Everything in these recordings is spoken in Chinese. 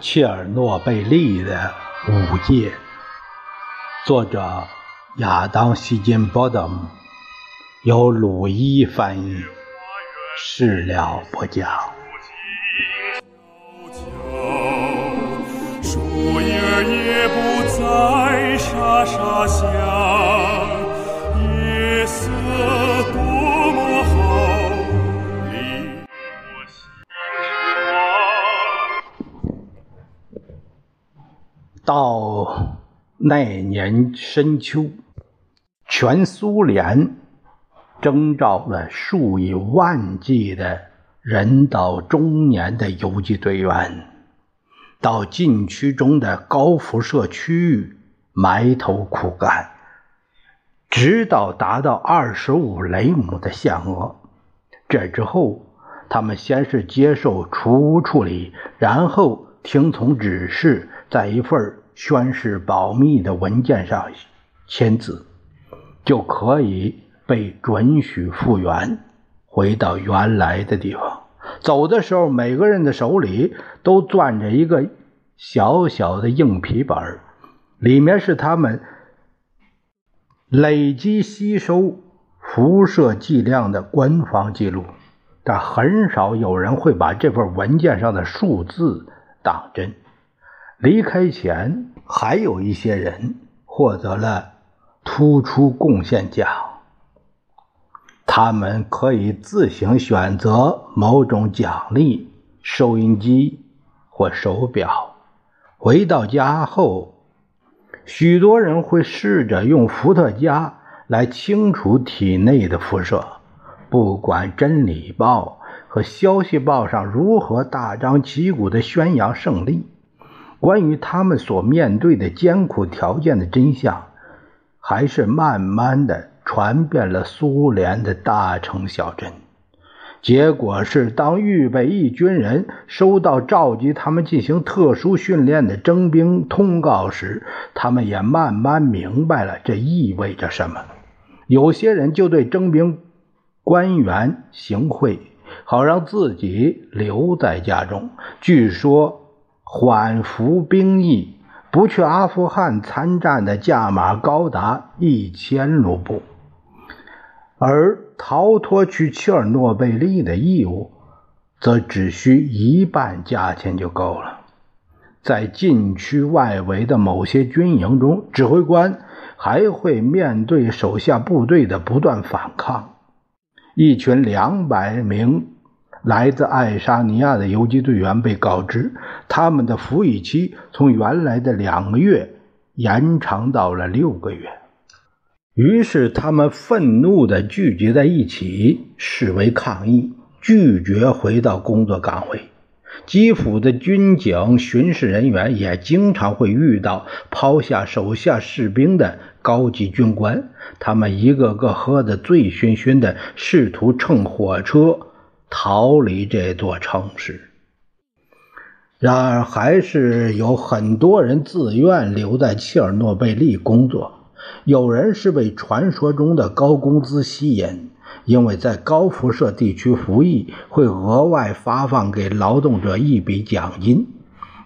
切尔诺贝利的午夜，作者亚当·希金波德姆，由鲁伊翻译，事了不讲。树叶也不再沙沙响，夜色多到那年深秋，全苏联征召了数以万计的人到中年的游击队员，到禁区中的高辐射区域埋头苦干，直到达到二十五雷姆的限额。这之后，他们先是接受储物处理，然后听从指示，在一份。宣誓保密的文件上签字，就可以被准许复原，回到原来的地方。走的时候，每个人的手里都攥着一个小小的硬皮本儿，里面是他们累积吸收辐射剂量的官方记录。但很少有人会把这份文件上的数字当真。离开前，还有一些人获得了突出贡献奖，他们可以自行选择某种奖励，收音机或手表。回到家后，许多人会试着用伏特加来清除体内的辐射。不管《真理报》和《消息报》上如何大张旗鼓地宣扬胜利。关于他们所面对的艰苦条件的真相，还是慢慢的传遍了苏联的大城小镇。结果是，当预备役军人收到召集他们进行特殊训练的征兵通告时，他们也慢慢明白了这意味着什么。有些人就对征兵官员行贿，好让自己留在家中。据说。缓服兵役，不去阿富汗参战的价码高达一千卢布，而逃脱去切尔诺贝利的义务，则只需一半价钱就够了。在禁区外围的某些军营中，指挥官还会面对手下部队的不断反抗。一群两百名。来自爱沙尼亚的游击队员被告知，他们的服役期从原来的两个月延长到了六个月。于是，他们愤怒地聚集在一起示威抗议，拒绝回到工作岗位。基辅的军警巡视人员也经常会遇到抛下手下士兵的高级军官，他们一个个喝得醉醺醺的，试图乘火车。逃离这座城市，然而还是有很多人自愿留在切尔诺贝利工作。有人是被传说中的高工资吸引，因为在高辐射地区服役会额外发放给劳动者一笔奖金；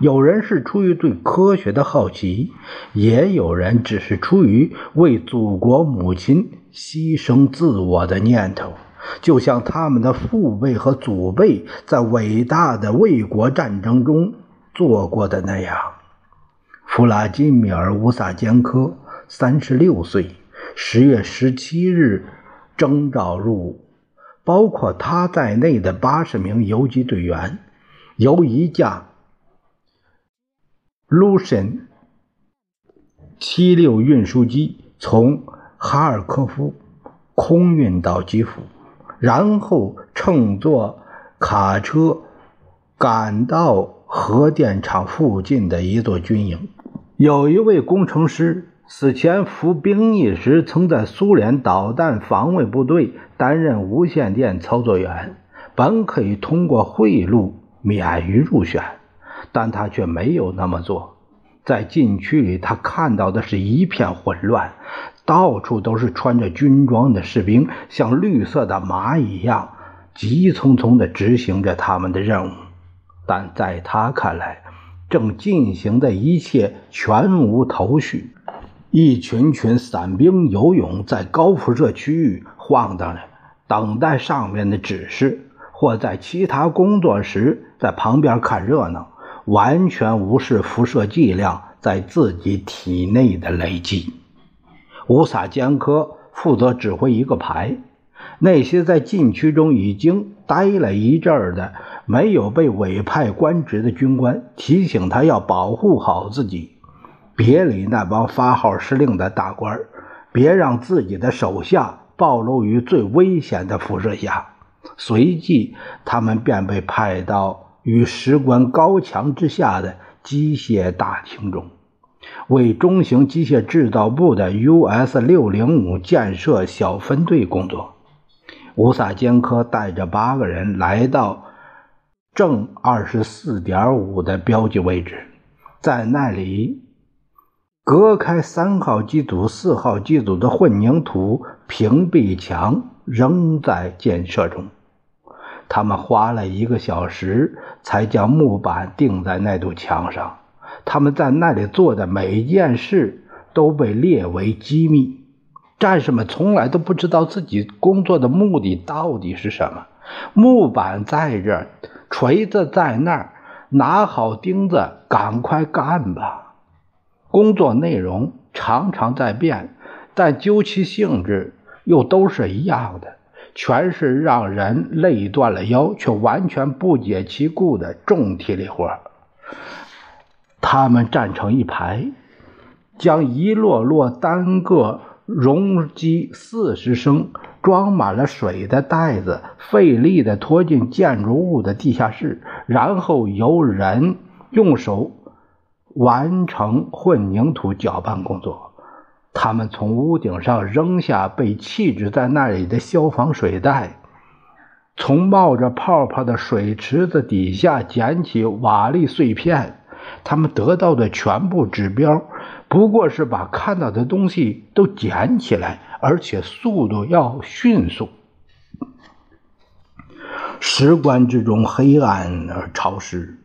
有人是出于对科学的好奇，也有人只是出于为祖国母亲牺牲自我的念头。就像他们的父辈和祖辈在伟大的卫国战争中做过的那样，弗拉基米尔·乌萨坚科，三十六岁，十月十七日征召入伍。包括他在内的八十名游击队员，由一架卢申七六运输机从哈尔科夫空运到基辅。然后乘坐卡车赶到核电厂附近的一座军营。有一位工程师死前服兵役时，曾在苏联导弹防卫部队担任无线电操作员，本可以通过贿赂免于入选，但他却没有那么做。在禁区里，他看到的是一片混乱。到处都是穿着军装的士兵，像绿色的蚂蚁一样，急匆匆地执行着他们的任务。但在他看来，正进行的一切全无头绪。一群群伞兵游泳在高辐射区域晃荡着，等待上面的指示，或在其他工作时在旁边看热闹，完全无视辐射剂量在自己体内的累积。乌萨坚科负责指挥一个排，那些在禁区中已经待了一阵儿的、没有被委派官职的军官，提醒他要保护好自己。别理那帮发号施令的大官别让自己的手下暴露于最危险的辐射下。随即，他们便被派到与石棺高墙之下的机械大厅中，为中型机械制造部的 US 六零五建设小分队工作。乌萨坚科带着八个人来到正二十四点五的标记位置，在那里。隔开三号机组、四号机组的混凝土屏蔽墙仍在建设中。他们花了一个小时才将木板钉在那堵墙上。他们在那里做的每一件事都被列为机密。战士们从来都不知道自己工作的目的到底是什么。木板在这儿，锤子在那儿，拿好钉子，赶快干吧！工作内容常常在变，但究其性质又都是一样的，全是让人累断了腰却完全不解其故的重体力活。他们站成一排，将一摞摞单个容积四十升、装满了水的袋子费力地拖进建筑物的地下室，然后由人用手。完成混凝土搅拌工作，他们从屋顶上扔下被弃置在那里的消防水袋，从冒着泡泡的水池子底下捡起瓦砾碎片。他们得到的全部指标，不过是把看到的东西都捡起来，而且速度要迅速。石棺之中黑暗而潮湿。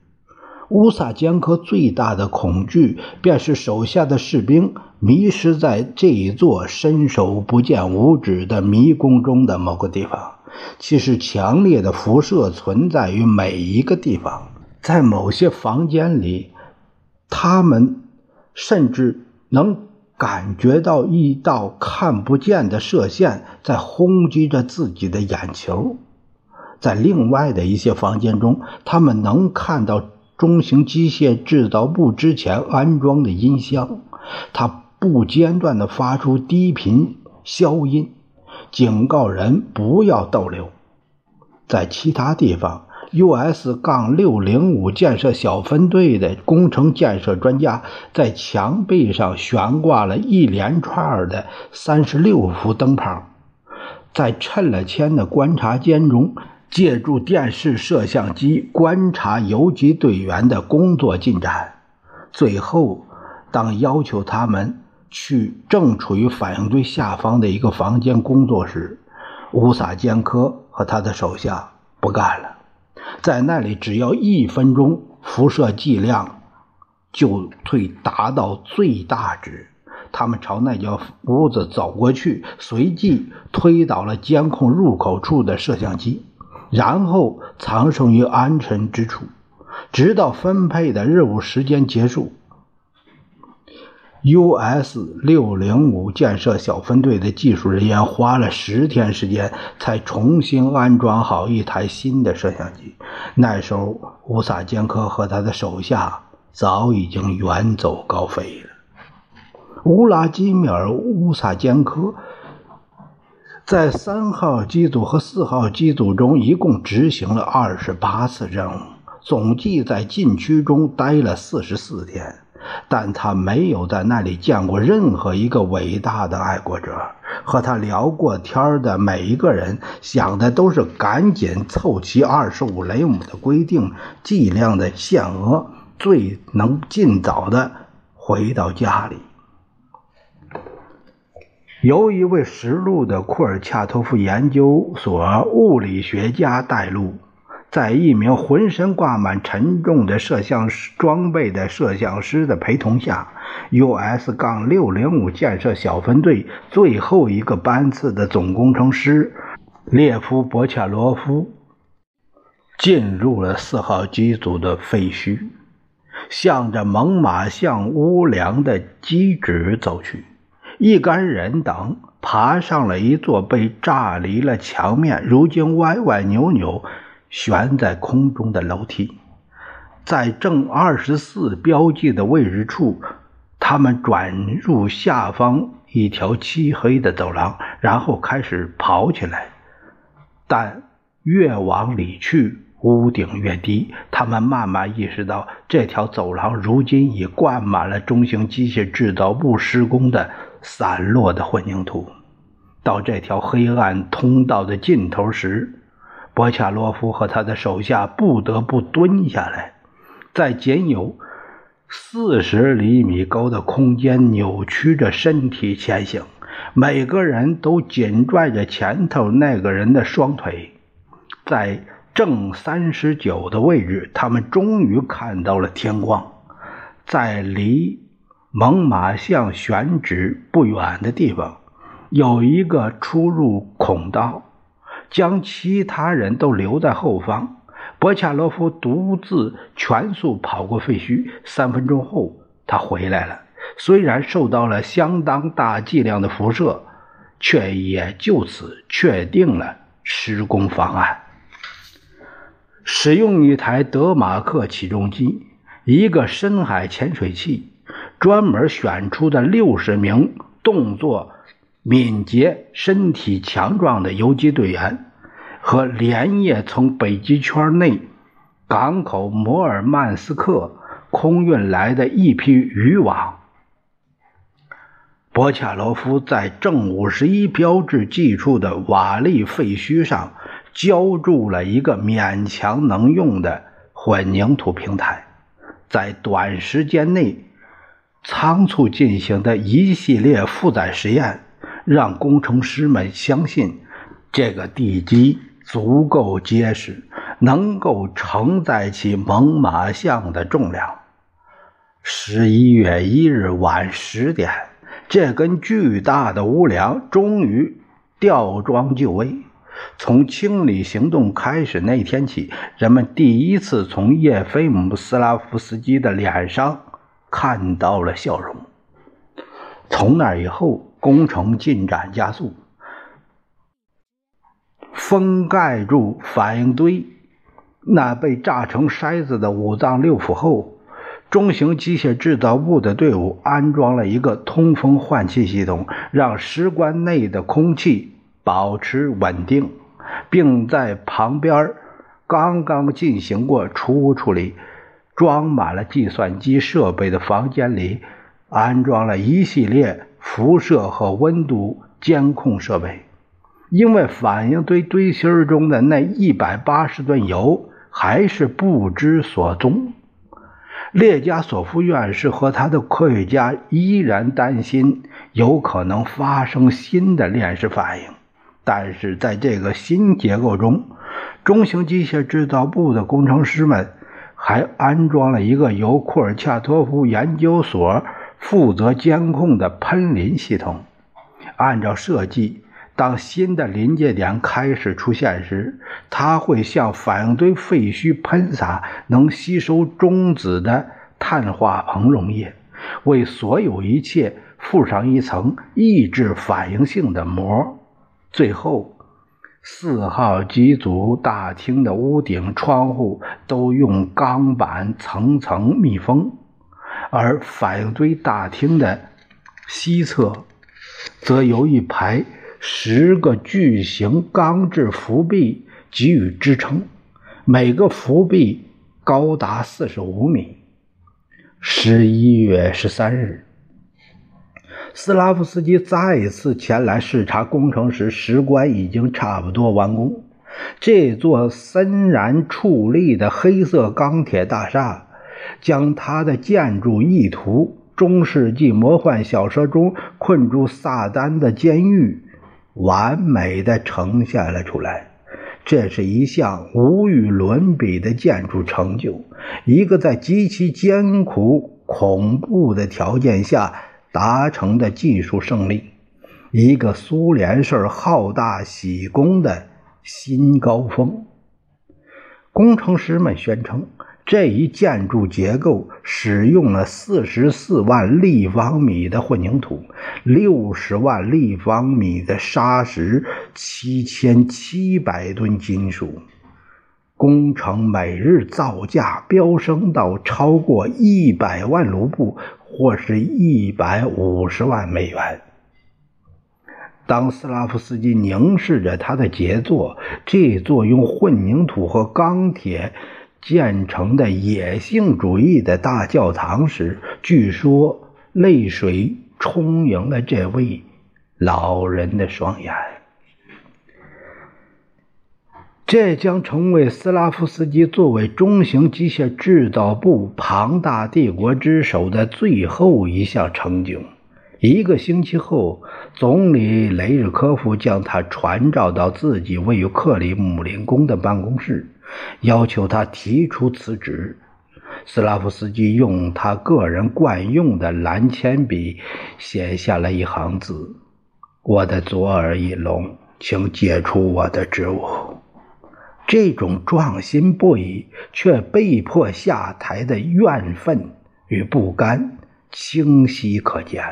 乌萨坚科最大的恐惧，便是手下的士兵迷失在这一座伸手不见五指的迷宫中的某个地方。其实，强烈的辐射存在于每一个地方，在某些房间里，他们甚至能感觉到一道看不见的射线在轰击着自己的眼球；在另外的一些房间中，他们能看到。中型机械制造部之前安装的音箱，它不间断地发出低频消音，警告人不要逗留。在其他地方，US- 杠六零五建设小分队的工程建设专家在墙壁上悬挂了一连串的三十六伏灯泡，在衬了铅的观察间中。借助电视摄像机观察游击队员的工作进展。最后，当要求他们去正处于反应堆下方的一个房间工作时，乌萨坚科和他的手下不干了。在那里，只要一分钟，辐射剂量就会达到最大值。他们朝那间屋子走过去，随即推倒了监控入口处的摄像机。然后藏身于安全之处，直到分配的任务时间结束。US 六零五建设小分队的技术人员花了十天时间，才重新安装好一台新的摄像机。那时候，乌萨坚科和他的手下早已经远走高飞了。乌拉基米尔·乌萨坚科。在三号机组和四号机组中，一共执行了二十八次任务，总计在禁区中待了四十四天。但他没有在那里见过任何一个伟大的爱国者。和他聊过天的每一个人，想的都是赶紧凑齐二十五雷姆的规定剂量的限额，最能尽早的回到家里。由一位实录的库尔恰托夫研究所物理学家带路，在一名浑身挂满沉重的摄像装备的摄像师的陪同下，US-605 建设小分队最后一个班次的总工程师列夫·博恰罗夫进入了四号机组的废墟，向着猛犸象屋梁的基址走去。一干人等爬上了一座被炸离了墙面、如今歪歪扭扭悬在空中的楼梯，在正二十四标记的位置处，他们转入下方一条漆黑的走廊，然后开始跑起来。但越往里去，屋顶越低。他们慢慢意识到，这条走廊如今已灌满了中型机械制造部施工的散落的混凝土。到这条黑暗通道的尽头时，博恰洛夫和他的手下不得不蹲下来，在仅有四十厘米高的空间扭曲着身体前行。每个人都紧拽着前头那个人的双腿。在正三十九的位置，他们终于看到了天光。在离猛犸象选址不远的地方，有一个出入孔道。将其他人都留在后方，博恰洛夫独自全速跑过废墟。三分钟后，他回来了。虽然受到了相当大剂量的辐射，却也就此确定了施工方案：使用一台德马克起重机，一个深海潜水器，专门选出的六十名动作。敏捷、身体强壮的游击队员，和连夜从北极圈内港口摩尔曼斯克空运来的一批渔网。博恰罗夫在正五十一标志记处的瓦砾废墟上浇筑了一个勉强能用的混凝土平台，在短时间内仓促进行的一系列负载实验。让工程师们相信，这个地基足够结实，能够承载起猛犸象的重量。十一月一日晚十点，这根巨大的屋梁终于吊装就位。从清理行动开始那天起，人们第一次从叶菲姆斯拉夫斯基的脸上看到了笑容。从那以后。工程进展加速，封盖住反应堆那被炸成筛子的五脏六腑后，中型机械制造部的队伍安装了一个通风换气系统，让石棺内的空气保持稳定，并在旁边刚刚进行过除污处理、装满了计算机设备的房间里安装了一系列。辐射和温度监控设备，因为反应堆堆芯中的那一百八十吨油还是不知所踪。列加索夫院士和他的科学家依然担心有可能发生新的链式反应，但是在这个新结构中，中型机械制造部的工程师们还安装了一个由库尔恰托夫研究所。负责监控的喷淋系统，按照设计，当新的临界点开始出现时，它会向反应堆废墟喷洒能吸收中子的碳化硼溶液，为所有一切附上一层抑制反应性的膜。最后，四号机组大厅的屋顶、窗户都用钢板层层密封。而反应堆大厅的西侧，则由一排十个巨型钢制浮壁给予支撑，每个浮壁高达四十五米。十一月十三日，斯拉夫斯基再一次前来视察工程时，石棺已经差不多完工。这座森然矗立的黑色钢铁大厦。将他的建筑意图——中世纪魔幻小说中困住撒旦的监狱——完美的呈现了出来。这是一项无与伦比的建筑成就，一个在极其艰苦、恐怖的条件下达成的技术胜利，一个苏联式好大喜功的新高峰。工程师们宣称。这一建筑结构使用了四十四万立方米的混凝土、六十万立方米的砂石、七千七百吨金属。工程每日造价飙升到超过一百万卢布，或是一百五十万美元。当斯拉夫斯基凝视着他的杰作——这座用混凝土和钢铁。建成的野性主义的大教堂时，据说泪水充盈了这位老人的双眼。这将成为斯拉夫斯基作为中型机械制造部庞大帝国之首的最后一项成就。一个星期后，总理雷日科夫将他传召到自己位于克里姆林宫的办公室。要求他提出辞职。斯拉夫斯基用他个人惯用的蓝铅笔写下了一行字：“我的左耳已聋，请解除我的职务。”这种壮心不已却被迫下台的怨愤与不甘清晰可见。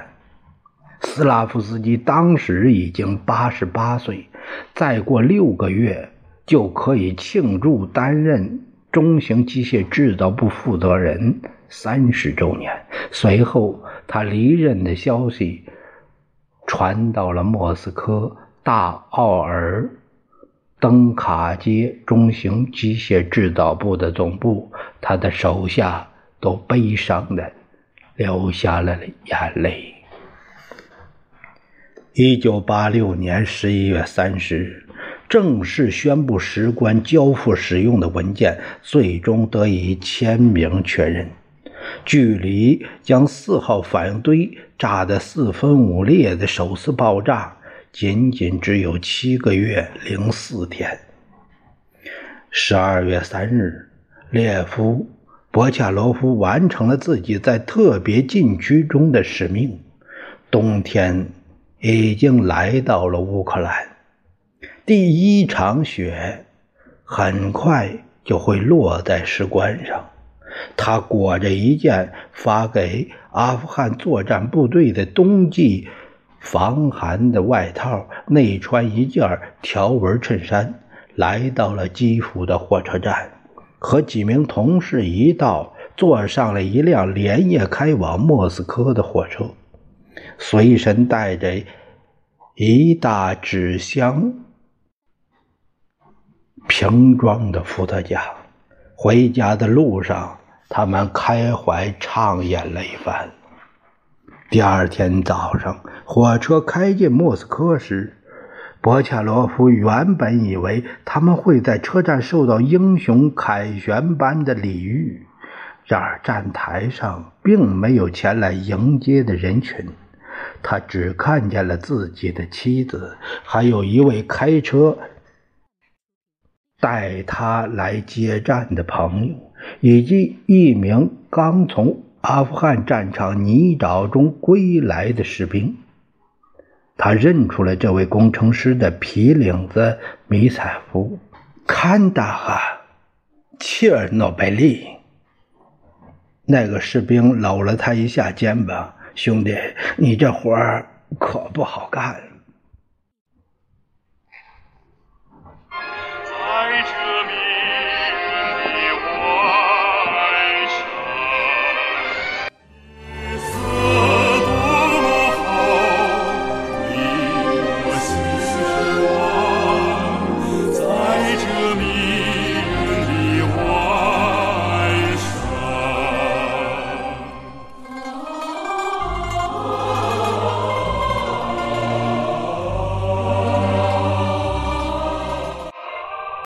斯拉夫斯基当时已经八十八岁，再过六个月。就可以庆祝担任中型机械制造部负责人三十周年。随后，他离任的消息传到了莫斯科大奥尔登卡街中型机械制造部的总部，他的手下都悲伤的流下了眼泪。一九八六年十一月三十日。正式宣布石棺交付使用的文件最终得以签名确认。距离将四号反应堆炸得四分五裂的首次爆炸，仅仅只有七个月零四天。十二月三日，列夫·博恰罗夫完成了自己在特别禁区中的使命。冬天已经来到了乌克兰。第一场雪很快就会落在石棺上。他裹着一件发给阿富汗作战部队的冬季防寒的外套，内穿一件条纹衬衫，来到了基辅的火车站，和几名同事一道坐上了一辆连夜开往莫斯科的火车，随身带着一大纸箱。瓶装的伏特加。回家的路上，他们开怀畅饮了一番。第二天早上，火车开进莫斯科时，博恰罗夫原本以为他们会在车站受到英雄凯旋般的礼遇，然而站台上并没有前来迎接的人群，他只看见了自己的妻子，还有一位开车。带他来接站的朋友，以及一名刚从阿富汗战场泥沼中归来的士兵。他认出了这位工程师的皮领子迷彩服。坎达哈切尔诺贝利。那个士兵搂了他一下肩膀：“兄弟，你这活儿可不好干。”